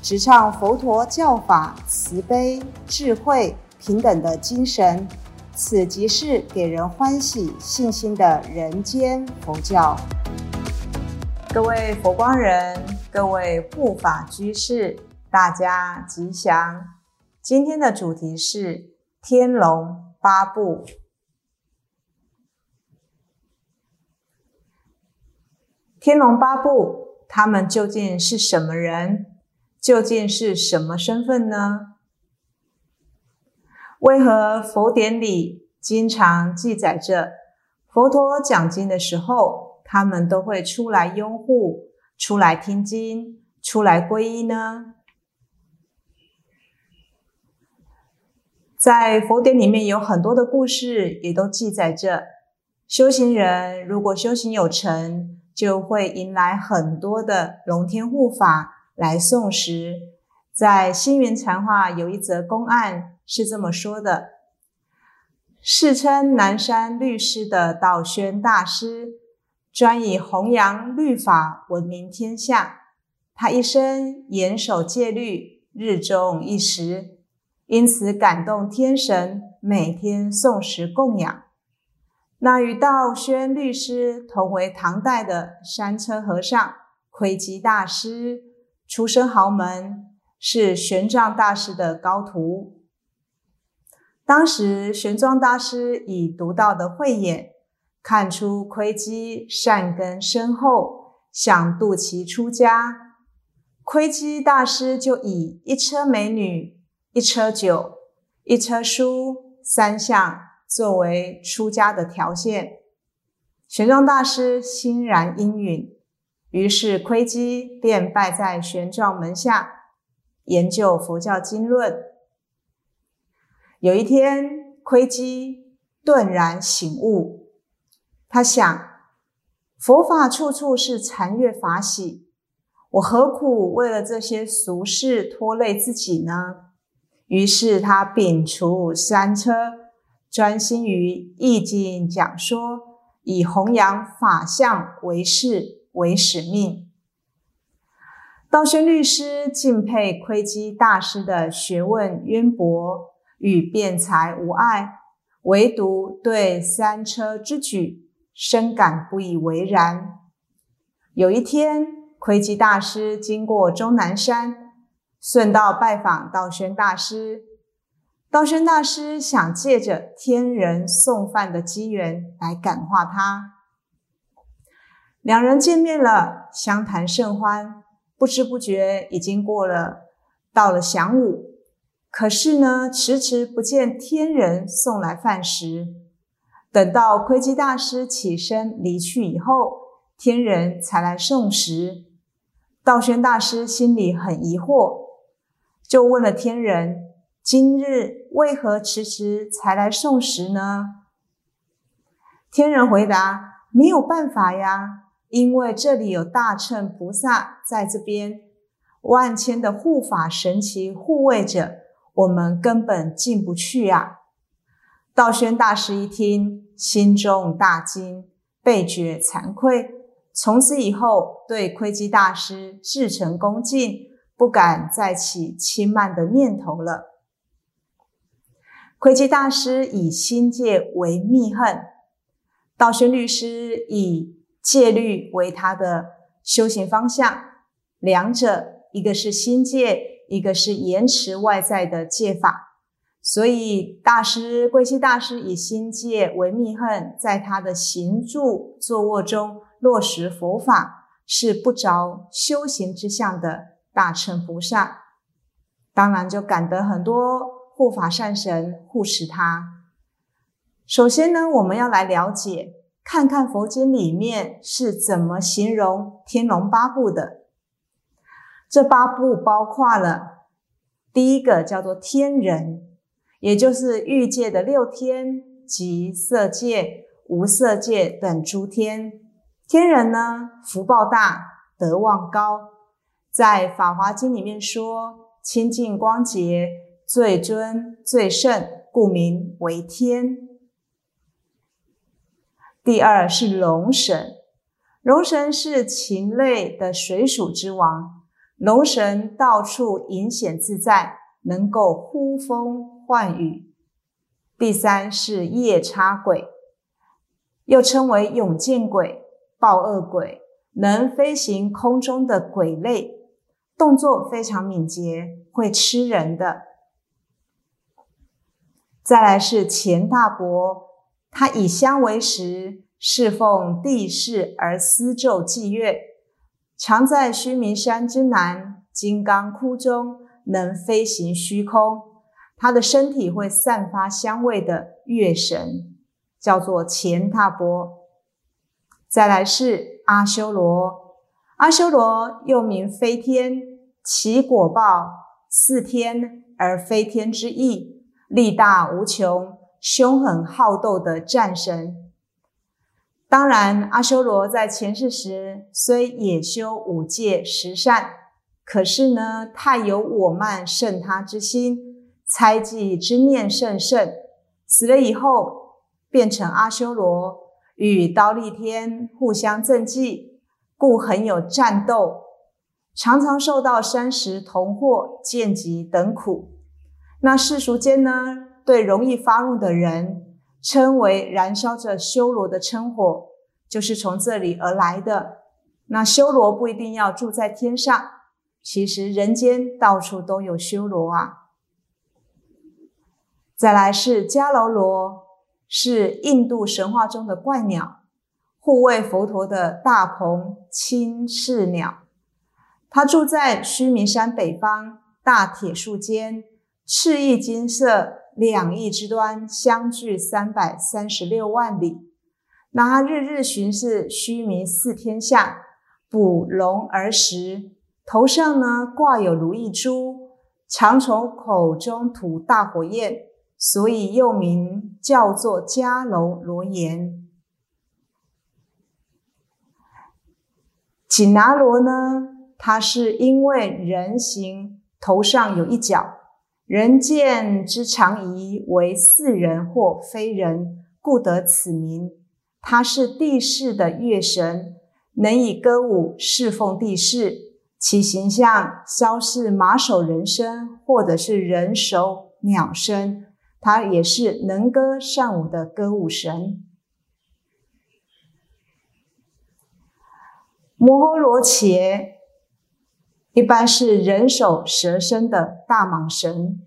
直唱佛陀教法慈悲、智慧、平等的精神。此即是给人欢喜、信心的人间佛教。各位佛光人，各位护法居士，大家吉祥。今天的主题是《天龙八部》。《天龙八部》他们究竟是什么人？究竟是什么身份呢？为何佛典里经常记载着佛陀讲经的时候，他们都会出来拥护、出来听经、出来皈依呢？在佛典里面有很多的故事，也都记载着修行人如果修行有成，就会迎来很多的龙天护法来送食。在星云禅话有一则公案。是这么说的：世称南山律师的道宣大师，专以弘扬律法闻名天下。他一生严守戒律，日中一时，因此感动天神，每天送食供养。那与道宣律师同为唐代的山车和尚窥基大师，出身豪门，是玄奘大师的高徒。当时玄奘大师以独到的慧眼，看出窥基善根深厚，想度其出家。窥基大师就以一车美女、一车酒、一车书三项作为出家的条件。玄奘大师欣然应允，于是窥基便拜在玄奘门下，研究佛教经论。有一天，窥基顿然醒悟，他想：佛法处处是禅悦法喜，我何苦为了这些俗事拖累自己呢？于是他摒除三车，专心于易经讲说，以弘扬法相为事为使命。道宣律师敬佩窥基大师的学问渊博。与辩才无碍，唯独对三车之举深感不以为然。有一天，窥基大师经过终南山，顺道拜访道宣大师。道宣大师想借着天人送饭的机缘来感化他。两人见面了，相谈甚欢，不知不觉已经过了到了晌午。可是呢，迟迟不见天人送来饭食。等到窥基大师起身离去以后，天人才来送食。道宣大师心里很疑惑，就问了天人：“今日为何迟迟才来送食呢？”天人回答：“没有办法呀，因为这里有大乘菩萨在这边，万千的护法神奇护卫着。”我们根本进不去啊！道宣大师一听，心中大惊，倍觉惭愧。从此以后，对窥基大师至诚恭敬，不敢再起轻慢的念头了。窥基大师以心戒为密恨，道宣律师以戒律为他的修行方向，两者一个是心戒。一个是延迟外在的戒法，所以大师贵西大师以心戒为密恨，在他的行住坐卧中落实佛法，是不着修行之相的大乘菩萨，当然就感得很多护法善神护持他。首先呢，我们要来了解，看看佛经里面是怎么形容天龙八部的。这八部包括了第一个叫做天人，也就是欲界的六天及色界、无色界等诸天。天人呢，福报大，德望高，在《法华经》里面说，清净光洁，最尊最圣，故名为天。第二是龙神，龙神是禽类的水属之王。龙神到处隐显自在，能够呼风唤雨。第三是夜叉鬼，又称为永见鬼、暴恶鬼，能飞行空中的鬼类，动作非常敏捷，会吃人的。再来是钱大伯，他以香为食。侍奉帝释而思咒祭月，常在须弥山之南金刚窟中，能飞行虚空。他的身体会散发香味的月神，叫做钱大波。再来是阿修罗，阿修罗又名飞天，其果报似天而飞天之意，力大无穷，凶狠好斗的战神。当然，阿修罗在前世时虽也修五戒十善，可是呢，太有我慢胜他之心，猜忌之念甚盛。死了以后，变成阿修罗，与刀立天互相赠计，故很有战斗，常常受到山石铜祸、剑疾等苦。那世俗间呢，对容易发怒的人。称为燃烧着修罗的嗔火，就是从这里而来的。那修罗不一定要住在天上，其实人间到处都有修罗啊。再来是迦楼罗，是印度神话中的怪鸟，护卫佛陀的大鹏青翅鸟。它住在须弥山北方大铁树间，翅翼金色。两翼之端相距三百三十六万里，那他日日巡视须弥四天下，捕龙而食，头上呢挂有如意珠，常从口中吐大火焰，所以又名叫做迦楼罗延。紧拿罗呢，它是因为人形头上有一角。人见之常疑为似人或非人，故得此名。他是地势的月神，能以歌舞侍奉地势。其形象稍似马首人身，或者是人首鸟身。他也是能歌善舞的歌舞神。摩诃罗伽。一般是人首蛇身的大蟒神。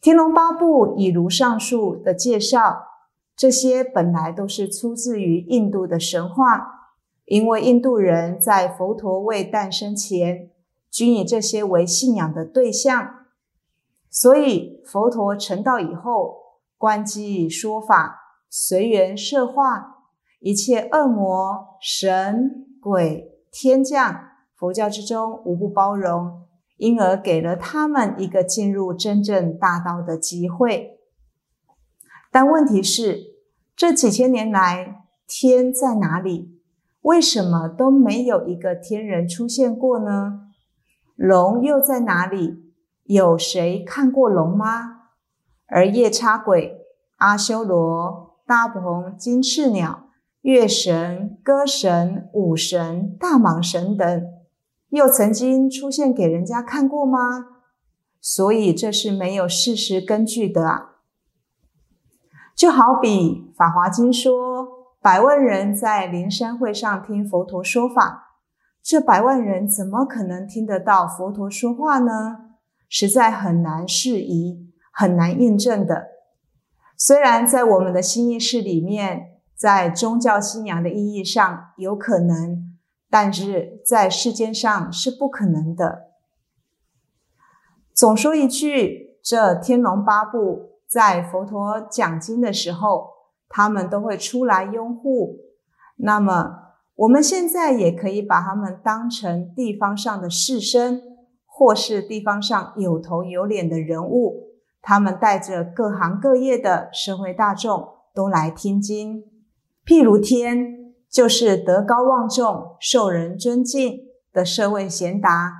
天龙八部以如上述的介绍，这些本来都是出自于印度的神话，因为印度人在佛陀未诞生前，均以这些为信仰的对象，所以佛陀成道以后，观机说法，随缘设化，一切恶魔、神、鬼、天将。佛教之中无不包容，因而给了他们一个进入真正大道的机会。但问题是，这几千年来，天在哪里？为什么都没有一个天人出现过呢？龙又在哪里？有谁看过龙吗？而夜叉鬼、阿修罗、大鹏、金翅鸟、月神、歌神、舞神、大蟒神等。又曾经出现给人家看过吗？所以这是没有事实根据的啊。就好比《法华经》说，百万人在灵山会上听佛陀说法，这百万人怎么可能听得到佛陀说话呢？实在很难适宜，很难印证的。虽然在我们的心意识里面，在宗教信仰的意义上有可能。但是在世间上是不可能的。总说一句，这天龙八部在佛陀讲经的时候，他们都会出来拥护。那么我们现在也可以把他们当成地方上的士绅，或是地方上有头有脸的人物，他们带着各行各业的社会大众都来听经。譬如天，就是德高望重、受人尊敬的社会贤达，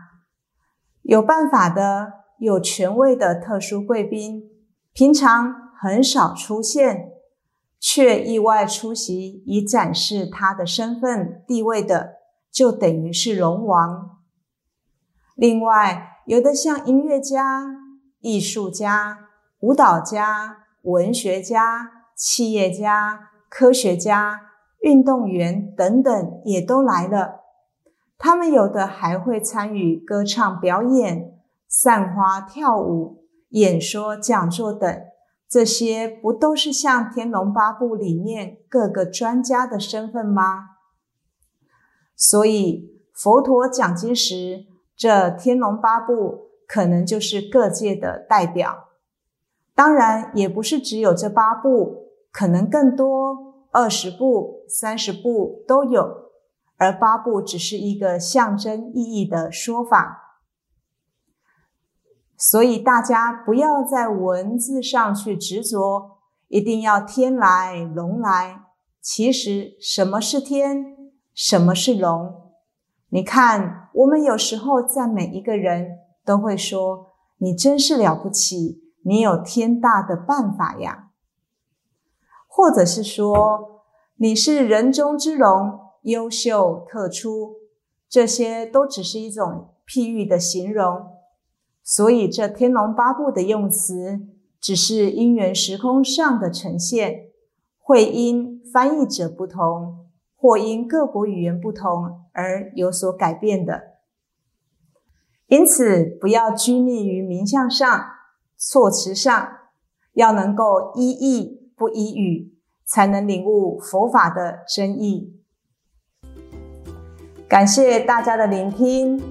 有办法的、有权位的特殊贵宾，平常很少出现。却意外出席以展示他的身份地位的，就等于是龙王。另外，有的像音乐家、艺术家、舞蹈家、文学家、企业家、科学家、运动员等等，也都来了。他们有的还会参与歌唱表演、散花跳舞、演说讲座等。这些不都是像《天龙八部》里面各个专家的身份吗？所以佛陀讲经时，这《天龙八部》可能就是各界的代表。当然，也不是只有这八部，可能更多，二十步、三十步都有。而八步只是一个象征意义的说法。所以大家不要在文字上去执着，一定要天来龙来。其实什么是天，什么是龙？你看，我们有时候赞美一个人，都会说：“你真是了不起，你有天大的办法呀。”或者是说：“你是人中之龙，优秀特出。”这些都只是一种譬喻的形容。所以，这《天龙八部》的用词只是因缘时空上的呈现，会因翻译者不同，或因各国语言不同而有所改变的。因此，不要拘泥于名相上、措辞上，要能够依义不依语，才能领悟佛法的真意。感谢大家的聆听，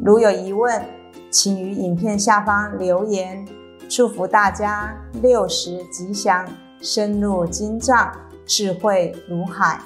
如有疑问。请于影片下方留言，祝福大家六十吉祥，深入经藏，智慧如海。